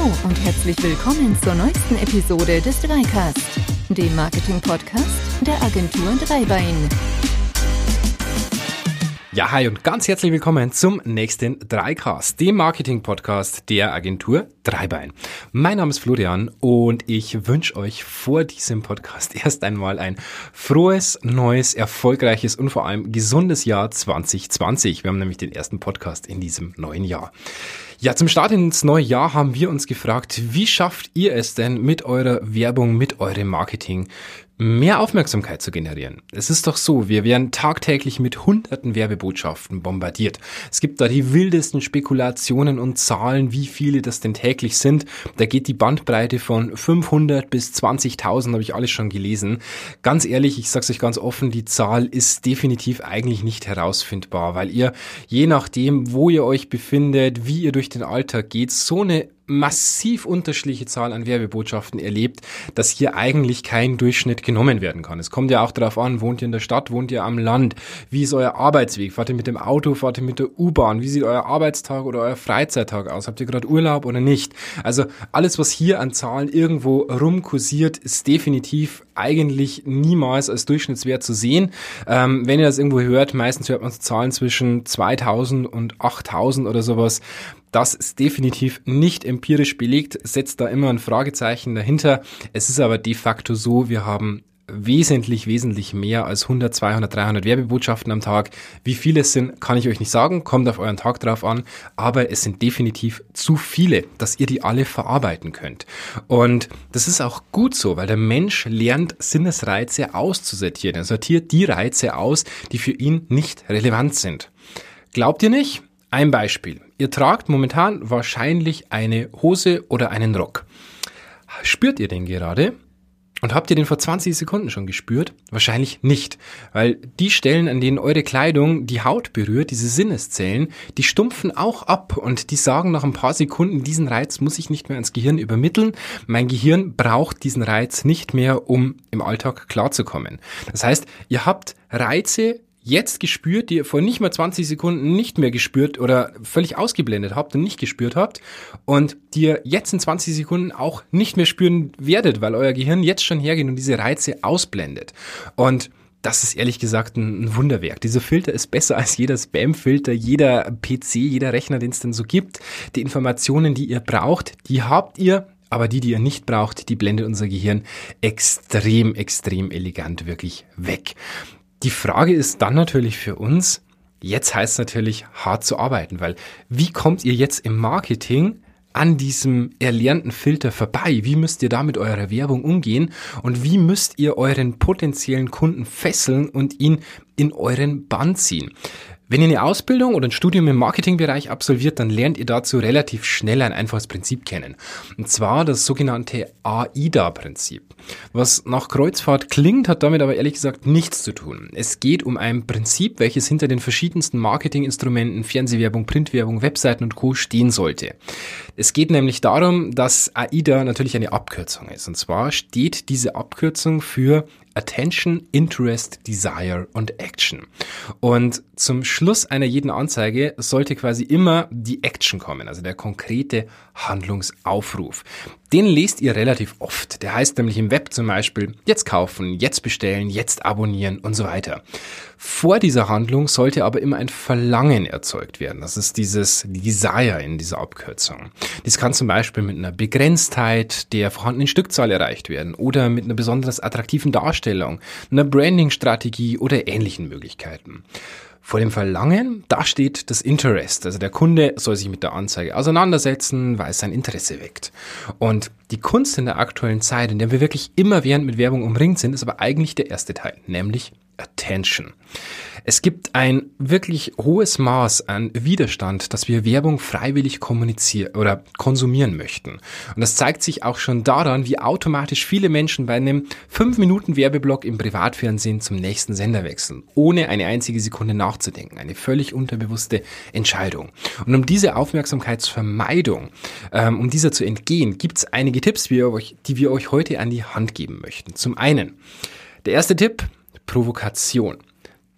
Hallo und herzlich willkommen zur neuesten Episode des Dreicast, dem Marketing-Podcast der Agentur Dreibein. Ja, hi und ganz herzlich willkommen zum nächsten Dreicast, dem Marketing-Podcast der Agentur Dreibein. Mein Name ist Florian und ich wünsche euch vor diesem Podcast erst einmal ein frohes, neues, erfolgreiches und vor allem gesundes Jahr 2020. Wir haben nämlich den ersten Podcast in diesem neuen Jahr. Ja, zum Start ins neue Jahr haben wir uns gefragt, wie schafft ihr es denn mit eurer Werbung, mit eurem Marketing, mehr Aufmerksamkeit zu generieren. Es ist doch so, wir werden tagtäglich mit hunderten Werbebotschaften bombardiert. Es gibt da die wildesten Spekulationen und Zahlen, wie viele das denn täglich sind. Da geht die Bandbreite von 500 bis 20.000, habe ich alles schon gelesen. Ganz ehrlich, ich sage euch ganz offen, die Zahl ist definitiv eigentlich nicht herausfindbar, weil ihr je nachdem, wo ihr euch befindet, wie ihr durch den Alltag geht, so eine massiv unterschiedliche Zahl an Werbebotschaften erlebt, dass hier eigentlich kein Durchschnitt genommen werden kann. Es kommt ja auch darauf an, wohnt ihr in der Stadt, wohnt ihr am Land, wie ist euer Arbeitsweg, fahrt ihr mit dem Auto, fahrt ihr mit der U-Bahn, wie sieht euer Arbeitstag oder euer Freizeittag aus, habt ihr gerade Urlaub oder nicht. Also alles, was hier an Zahlen irgendwo rumkursiert, ist definitiv eigentlich niemals als Durchschnittswert zu sehen. Ähm, wenn ihr das irgendwo hört, meistens hört man Zahlen zwischen 2000 und 8000 oder sowas. Das ist definitiv nicht empirisch belegt, setzt da immer ein Fragezeichen dahinter. Es ist aber de facto so, wir haben wesentlich, wesentlich mehr als 100, 200, 300 Werbebotschaften am Tag. Wie viele es sind, kann ich euch nicht sagen, kommt auf euren Tag drauf an, aber es sind definitiv zu viele, dass ihr die alle verarbeiten könnt. Und das ist auch gut so, weil der Mensch lernt Sinnesreize auszusortieren. Er sortiert die Reize aus, die für ihn nicht relevant sind. Glaubt ihr nicht? Ein Beispiel. Ihr tragt momentan wahrscheinlich eine Hose oder einen Rock. Spürt ihr den gerade? Und habt ihr den vor 20 Sekunden schon gespürt? Wahrscheinlich nicht, weil die Stellen, an denen eure Kleidung die Haut berührt, diese Sinneszellen, die stumpfen auch ab und die sagen nach ein paar Sekunden, diesen Reiz muss ich nicht mehr ans Gehirn übermitteln. Mein Gehirn braucht diesen Reiz nicht mehr, um im Alltag klarzukommen. Das heißt, ihr habt Reize jetzt gespürt, die ihr vor nicht mal 20 Sekunden nicht mehr gespürt oder völlig ausgeblendet habt und nicht gespürt habt und die ihr jetzt in 20 Sekunden auch nicht mehr spüren werdet, weil euer Gehirn jetzt schon hergeht und diese Reize ausblendet. Und das ist ehrlich gesagt ein, Wunderwerk. Dieser Filter ist besser als jeder Spam-Filter, jeder PC, jeder Rechner, den es denn so gibt. Die Informationen, die ihr braucht, die habt ihr aber die, die ihr nicht braucht, die blendet unser Gehirn extrem, extrem elegant wirklich weg. Die Frage ist dann natürlich für uns, jetzt heißt es natürlich hart zu arbeiten, weil wie kommt ihr jetzt im Marketing an diesem erlernten Filter vorbei? Wie müsst ihr da mit eurer Werbung umgehen? Und wie müsst ihr euren potenziellen Kunden fesseln und ihn in euren Bann ziehen? Wenn ihr eine Ausbildung oder ein Studium im Marketingbereich absolviert, dann lernt ihr dazu relativ schnell ein einfaches Prinzip kennen. Und zwar das sogenannte AIDA-Prinzip. Was nach Kreuzfahrt klingt, hat damit aber ehrlich gesagt nichts zu tun. Es geht um ein Prinzip, welches hinter den verschiedensten Marketinginstrumenten, Fernsehwerbung, Printwerbung, Webseiten und Co. stehen sollte. Es geht nämlich darum, dass AIDA natürlich eine Abkürzung ist. Und zwar steht diese Abkürzung für Attention, Interest, Desire und Action. Und zum Schluss einer jeden Anzeige sollte quasi immer die Action kommen, also der konkrete Handlungsaufruf. Den lest ihr relativ oft. Der heißt nämlich im Web zum Beispiel jetzt kaufen, jetzt bestellen, jetzt abonnieren und so weiter. Vor dieser Handlung sollte aber immer ein Verlangen erzeugt werden. Das ist dieses Desire in dieser Abkürzung. Dies kann zum Beispiel mit einer Begrenztheit der vorhandenen Stückzahl erreicht werden oder mit einer besonders attraktiven Darstellung, einer Branding-Strategie oder ähnlichen Möglichkeiten. Vor dem Verlangen, da steht das Interest. Also der Kunde soll sich mit der Anzeige auseinandersetzen, weil es sein Interesse weckt. Und die Kunst in der aktuellen Zeit, in der wir wirklich immer während mit Werbung umringt sind, ist aber eigentlich der erste Teil, nämlich Attention. Es gibt ein wirklich hohes Maß an Widerstand, dass wir Werbung freiwillig kommunizieren oder konsumieren möchten. Und das zeigt sich auch schon daran, wie automatisch viele Menschen bei einem 5 Minuten Werbeblock im Privatfernsehen zum nächsten Sender wechseln, ohne eine einzige Sekunde nachzudenken. Eine völlig unterbewusste Entscheidung. Und um diese Aufmerksamkeitsvermeidung, ähm, um dieser zu entgehen, gibt es einige Tipps, die wir, euch, die wir euch heute an die Hand geben möchten. Zum einen, der erste Tipp, Provokation.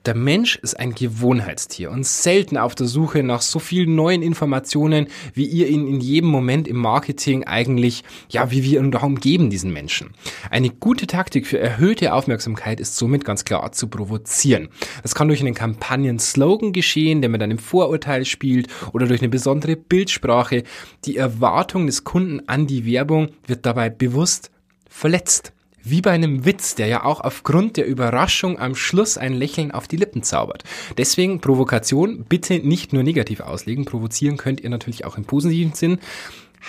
Der Mensch ist ein Gewohnheitstier und selten auf der Suche nach so vielen neuen Informationen, wie ihr ihn in jedem Moment im Marketing eigentlich, ja, wie wir ihn da umgeben, diesen Menschen. Eine gute Taktik für erhöhte Aufmerksamkeit ist somit ganz klar zu provozieren. Das kann durch einen Kampagnen-Slogan geschehen, der mit einem Vorurteil spielt oder durch eine besondere Bildsprache. Die Erwartung des Kunden an die Werbung wird dabei bewusst verletzt. Wie bei einem Witz, der ja auch aufgrund der Überraschung am Schluss ein Lächeln auf die Lippen zaubert. Deswegen Provokation bitte nicht nur negativ auslegen. Provozieren könnt ihr natürlich auch im positiven Sinn.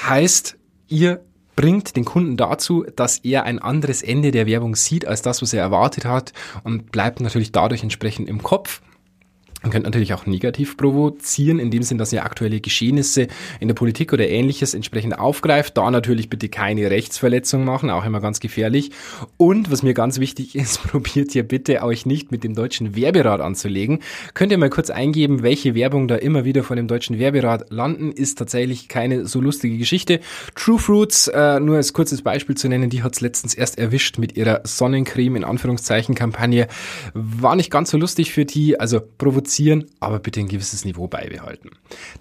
Heißt, ihr bringt den Kunden dazu, dass er ein anderes Ende der Werbung sieht als das, was er erwartet hat und bleibt natürlich dadurch entsprechend im Kopf. Man könnte natürlich auch negativ provozieren, in dem Sinn, dass ihr aktuelle Geschehnisse in der Politik oder ähnliches entsprechend aufgreift. Da natürlich bitte keine Rechtsverletzung machen, auch immer ganz gefährlich. Und was mir ganz wichtig ist, probiert hier bitte euch nicht mit dem deutschen Werberat anzulegen. Könnt ihr mal kurz eingeben, welche Werbung da immer wieder von dem deutschen Werberat landen, ist tatsächlich keine so lustige Geschichte. True Fruits, äh, nur als kurzes Beispiel zu nennen, die hat's letztens erst erwischt mit ihrer Sonnencreme in Anführungszeichen Kampagne. War nicht ganz so lustig für die, also provoziert reduzieren, aber bitte ein gewisses Niveau beibehalten.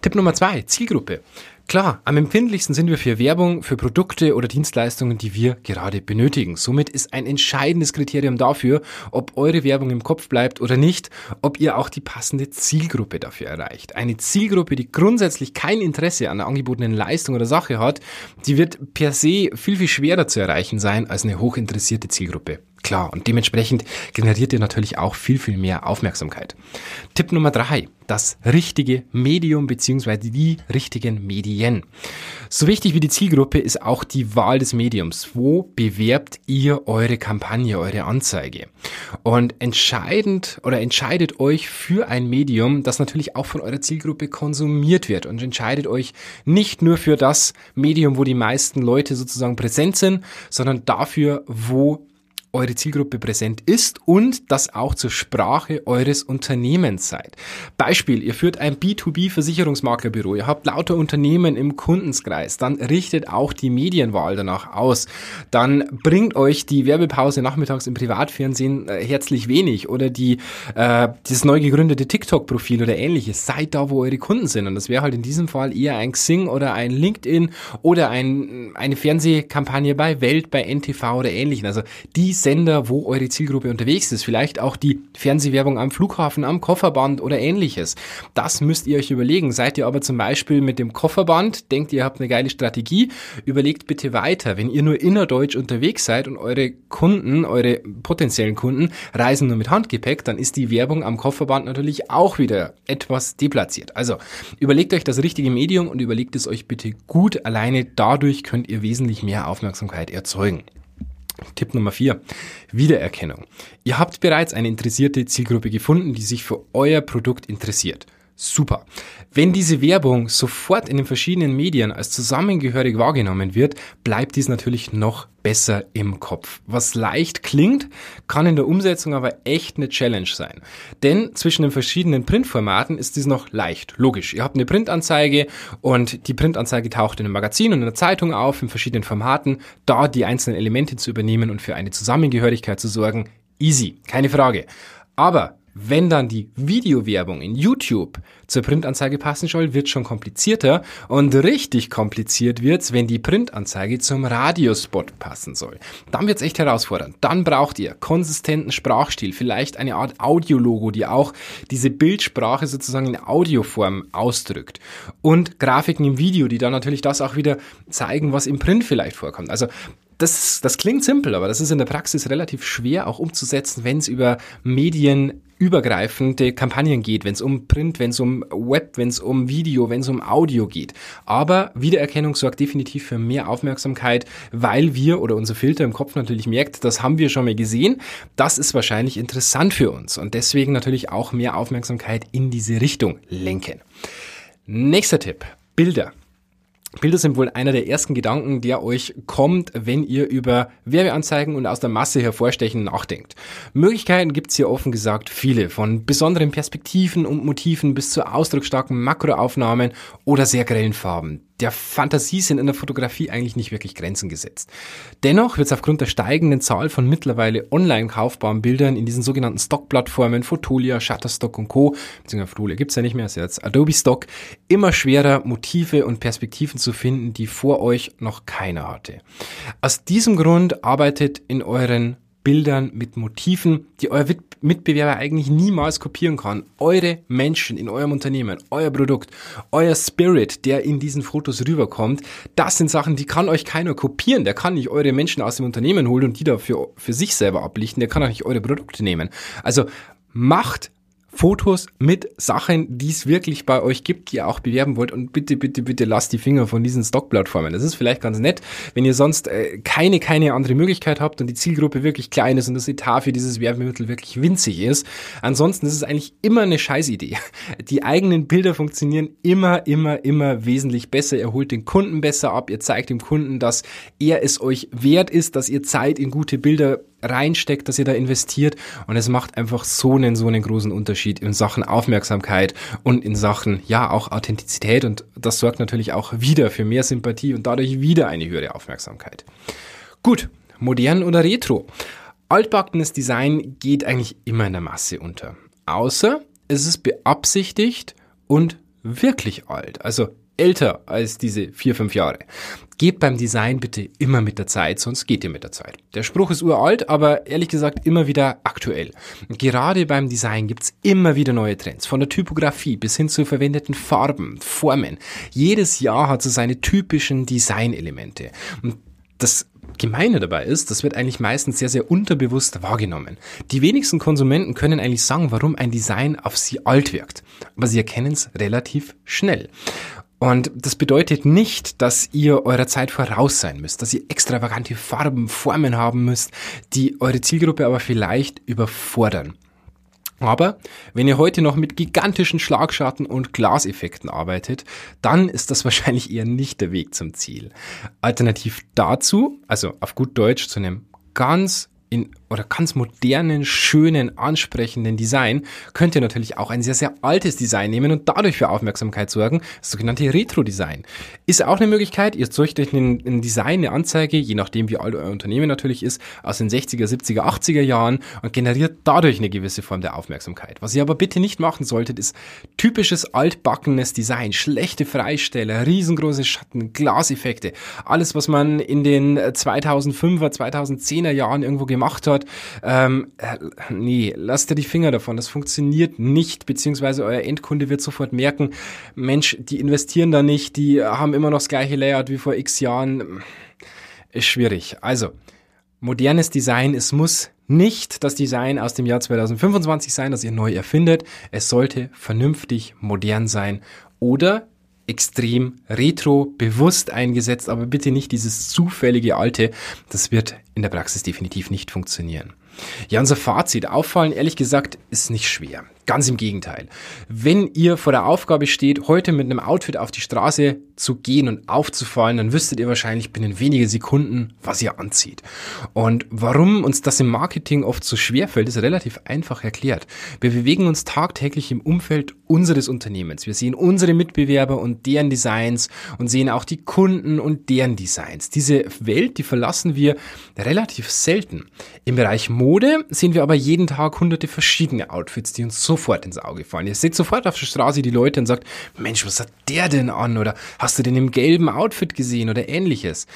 Tipp Nummer zwei, Zielgruppe. Klar, am empfindlichsten sind wir für Werbung, für Produkte oder Dienstleistungen, die wir gerade benötigen. Somit ist ein entscheidendes Kriterium dafür, ob eure Werbung im Kopf bleibt oder nicht, ob ihr auch die passende Zielgruppe dafür erreicht. Eine Zielgruppe, die grundsätzlich kein Interesse an der angebotenen Leistung oder Sache hat, die wird per se viel, viel schwerer zu erreichen sein als eine hochinteressierte Zielgruppe. Klar, und dementsprechend generiert ihr natürlich auch viel, viel mehr Aufmerksamkeit. Tipp Nummer drei, das richtige Medium beziehungsweise die richtigen Medien. So wichtig wie die Zielgruppe ist auch die Wahl des Mediums. Wo bewerbt ihr eure Kampagne, eure Anzeige? Und entscheidend oder entscheidet euch für ein Medium, das natürlich auch von eurer Zielgruppe konsumiert wird und entscheidet euch nicht nur für das Medium, wo die meisten Leute sozusagen präsent sind, sondern dafür, wo eure Zielgruppe präsent ist und das auch zur Sprache eures Unternehmens seid. Beispiel, ihr führt ein B2B-Versicherungsmaklerbüro, ihr habt lauter Unternehmen im Kundenskreis, dann richtet auch die Medienwahl danach aus. Dann bringt euch die Werbepause nachmittags im Privatfernsehen äh, herzlich wenig oder die, äh, das neu gegründete TikTok-Profil oder ähnliches. Seid da, wo eure Kunden sind. Und das wäre halt in diesem Fall eher ein Xing oder ein LinkedIn oder ein, eine Fernsehkampagne bei Welt, bei NTV oder ähnlichen. Also die Sender, wo eure Zielgruppe unterwegs ist. Vielleicht auch die Fernsehwerbung am Flughafen, am Kofferband oder ähnliches. Das müsst ihr euch überlegen. Seid ihr aber zum Beispiel mit dem Kofferband, denkt ihr habt eine geile Strategie, überlegt bitte weiter. Wenn ihr nur innerdeutsch unterwegs seid und eure Kunden, eure potenziellen Kunden reisen nur mit Handgepäck, dann ist die Werbung am Kofferband natürlich auch wieder etwas deplatziert. Also überlegt euch das richtige Medium und überlegt es euch bitte gut. Alleine dadurch könnt ihr wesentlich mehr Aufmerksamkeit erzeugen. Tipp Nummer vier: Wiedererkennung. Ihr habt bereits eine interessierte Zielgruppe gefunden, die sich für euer Produkt interessiert. Super. Wenn diese Werbung sofort in den verschiedenen Medien als zusammengehörig wahrgenommen wird, bleibt dies natürlich noch besser im Kopf. Was leicht klingt, kann in der Umsetzung aber echt eine Challenge sein. Denn zwischen den verschiedenen Printformaten ist dies noch leicht. Logisch. Ihr habt eine Printanzeige und die Printanzeige taucht in einem Magazin und in der Zeitung auf in verschiedenen Formaten. Da die einzelnen Elemente zu übernehmen und für eine Zusammengehörigkeit zu sorgen, easy. Keine Frage. Aber wenn dann die Videowerbung in YouTube zur Printanzeige passen soll, wird schon komplizierter und richtig kompliziert wird's, wenn die Printanzeige zum Radiospot passen soll. Dann wird's echt herausfordernd. Dann braucht ihr konsistenten Sprachstil, vielleicht eine Art Audiologo, die auch diese Bildsprache sozusagen in Audioform ausdrückt und Grafiken im Video, die dann natürlich das auch wieder zeigen, was im Print vielleicht vorkommt. Also das, das klingt simpel, aber das ist in der Praxis relativ schwer auch umzusetzen, wenn es über medienübergreifende Kampagnen geht, wenn es um Print, wenn es um Web, wenn es um Video, wenn es um Audio geht. Aber Wiedererkennung sorgt definitiv für mehr Aufmerksamkeit, weil wir oder unser Filter im Kopf natürlich merkt, das haben wir schon mal gesehen, das ist wahrscheinlich interessant für uns und deswegen natürlich auch mehr Aufmerksamkeit in diese Richtung lenken. Nächster Tipp, Bilder. Bilder sind wohl einer der ersten Gedanken, der euch kommt, wenn ihr über Werbeanzeigen und aus der Masse hervorstechen nachdenkt. Möglichkeiten gibt's hier offen gesagt viele, von besonderen Perspektiven und Motiven bis zu ausdrucksstarken Makroaufnahmen oder sehr grellen Farben. Der Fantasie sind in der Fotografie eigentlich nicht wirklich Grenzen gesetzt. Dennoch wird es aufgrund der steigenden Zahl von mittlerweile online kaufbaren Bildern in diesen sogenannten Stock-Plattformen, Fotolia, Shutterstock und Co., beziehungsweise Fotolia gibt's ja nicht mehr, ist jetzt Adobe Stock, immer schwerer Motive und Perspektiven zu finden, die vor euch noch keiner hatte. Aus diesem Grund arbeitet in euren Bildern, mit Motiven, die euer Mitbewerber eigentlich niemals kopieren kann. Eure Menschen in eurem Unternehmen, euer Produkt, euer Spirit, der in diesen Fotos rüberkommt, das sind Sachen, die kann euch keiner kopieren. Der kann nicht eure Menschen aus dem Unternehmen holen und die dafür für sich selber ablichten. Der kann auch nicht eure Produkte nehmen. Also macht Fotos mit Sachen, die es wirklich bei euch gibt, die ihr auch bewerben wollt. Und bitte, bitte, bitte lasst die Finger von diesen Stockplattformen. Das ist vielleicht ganz nett, wenn ihr sonst äh, keine, keine andere Möglichkeit habt und die Zielgruppe wirklich klein ist und das Etat für dieses Werbemittel wirklich winzig ist. Ansonsten ist es eigentlich immer eine Scheißidee. Die eigenen Bilder funktionieren immer, immer, immer wesentlich besser. Ihr holt den Kunden besser ab. Ihr zeigt dem Kunden, dass er es euch wert ist, dass ihr Zeit in gute Bilder reinsteckt, dass ihr da investiert und es macht einfach so einen, so einen großen Unterschied in Sachen Aufmerksamkeit und in Sachen, ja, auch Authentizität und das sorgt natürlich auch wieder für mehr Sympathie und dadurch wieder eine höhere Aufmerksamkeit. Gut, modern oder retro? Altbackenes Design geht eigentlich immer in der Masse unter. Außer es ist beabsichtigt und wirklich alt. Also älter als diese vier, fünf Jahre. Geht beim Design bitte immer mit der Zeit, sonst geht ihr mit der Zeit. Der Spruch ist uralt, aber ehrlich gesagt immer wieder aktuell. Gerade beim Design gibt's immer wieder neue Trends. Von der Typografie bis hin zu verwendeten Farben, Formen. Jedes Jahr hat so seine typischen Designelemente. Und das Gemeine dabei ist, das wird eigentlich meistens sehr, sehr unterbewusst wahrgenommen. Die wenigsten Konsumenten können eigentlich sagen, warum ein Design auf sie alt wirkt. Aber sie erkennen es relativ schnell. Und das bedeutet nicht, dass ihr eurer Zeit voraus sein müsst, dass ihr extravagante Farben, Formen haben müsst, die eure Zielgruppe aber vielleicht überfordern. Aber wenn ihr heute noch mit gigantischen Schlagschatten und Glaseffekten arbeitet, dann ist das wahrscheinlich eher nicht der Weg zum Ziel. Alternativ dazu, also auf gut Deutsch zu einem ganz in oder ganz modernen, schönen, ansprechenden Design könnt ihr natürlich auch ein sehr, sehr altes Design nehmen und dadurch für Aufmerksamkeit sorgen. Das sogenannte Retro-Design. Ist auch eine Möglichkeit. Ihr zeugt euch ein, Design, eine Anzeige, je nachdem wie alt euer Unternehmen natürlich ist, aus den 60er, 70er, 80er Jahren und generiert dadurch eine gewisse Form der Aufmerksamkeit. Was ihr aber bitte nicht machen solltet, ist typisches altbackenes Design, schlechte Freisteller, riesengroße Schatten, Glaseffekte, alles, was man in den 2005er, 2010er Jahren irgendwo gemacht hat, hat, ähm, äh, nee, lasst ihr die Finger davon. Das funktioniert nicht, beziehungsweise euer Endkunde wird sofort merken, Mensch, die investieren da nicht, die haben immer noch das gleiche Layout wie vor x Jahren. Ist schwierig. Also, modernes Design, es muss nicht das Design aus dem Jahr 2025 sein, das ihr neu erfindet. Es sollte vernünftig modern sein oder extrem retro, bewusst eingesetzt, aber bitte nicht dieses zufällige alte. Das wird in der Praxis definitiv nicht funktionieren. Ja, unser Fazit. Auffallen, ehrlich gesagt, ist nicht schwer. Ganz im Gegenteil. Wenn ihr vor der Aufgabe steht, heute mit einem Outfit auf die Straße zu gehen und aufzufallen, dann wüsstet ihr wahrscheinlich binnen wenige Sekunden, was ihr anzieht. Und warum uns das im Marketing oft so schwer fällt, ist relativ einfach erklärt. Wir bewegen uns tagtäglich im Umfeld unseres Unternehmens. Wir sehen unsere Mitbewerber und deren Designs und sehen auch die Kunden und deren Designs. Diese Welt, die verlassen wir relativ selten. Im Bereich Mode sehen wir aber jeden Tag hunderte verschiedene Outfits, die uns sofort ins Auge fallen. Ihr seht sofort auf der Straße die Leute und sagt, Mensch, was hat der denn an? Oder hast du den im gelben Outfit gesehen oder ähnliches?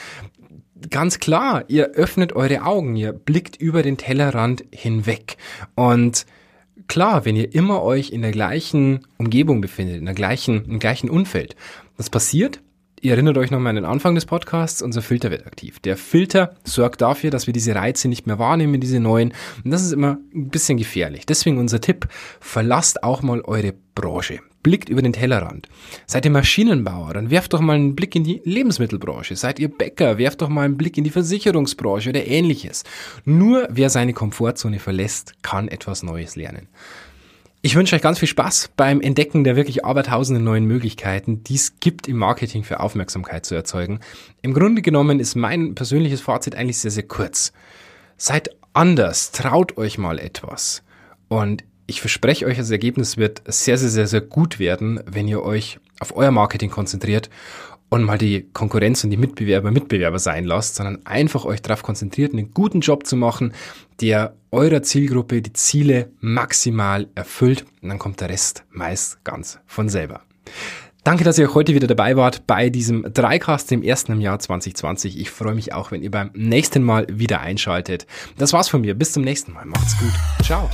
Ganz klar, ihr öffnet eure Augen, ihr blickt über den Tellerrand hinweg. Und klar, wenn ihr immer euch in der gleichen Umgebung befindet, in der gleichen, im gleichen Umfeld, was passiert? Ihr erinnert euch nochmal an den Anfang des Podcasts, unser Filter wird aktiv. Der Filter sorgt dafür, dass wir diese Reize nicht mehr wahrnehmen, diese neuen. Und das ist immer ein bisschen gefährlich. Deswegen unser Tipp, verlasst auch mal eure Branche. Blickt über den Tellerrand. Seid ihr Maschinenbauer, dann werft doch mal einen Blick in die Lebensmittelbranche. Seid ihr Bäcker, werft doch mal einen Blick in die Versicherungsbranche oder ähnliches. Nur wer seine Komfortzone verlässt, kann etwas Neues lernen. Ich wünsche euch ganz viel Spaß beim Entdecken der wirklich abertausenden neuen Möglichkeiten, die es gibt im Marketing für Aufmerksamkeit zu erzeugen. Im Grunde genommen ist mein persönliches Fazit eigentlich sehr, sehr kurz. Seid anders, traut euch mal etwas. Und ich verspreche euch, das Ergebnis wird sehr, sehr, sehr, sehr gut werden, wenn ihr euch auf euer Marketing konzentriert und mal die Konkurrenz und die Mitbewerber Mitbewerber sein lasst, sondern einfach euch darauf konzentriert, einen guten Job zu machen, der eurer Zielgruppe die Ziele maximal erfüllt und dann kommt der Rest meist ganz von selber. Danke, dass ihr heute wieder dabei wart bei diesem Dreicast, dem ersten im Jahr 2020. Ich freue mich auch, wenn ihr beim nächsten Mal wieder einschaltet. Das war's von mir. Bis zum nächsten Mal. Macht's gut. Ciao.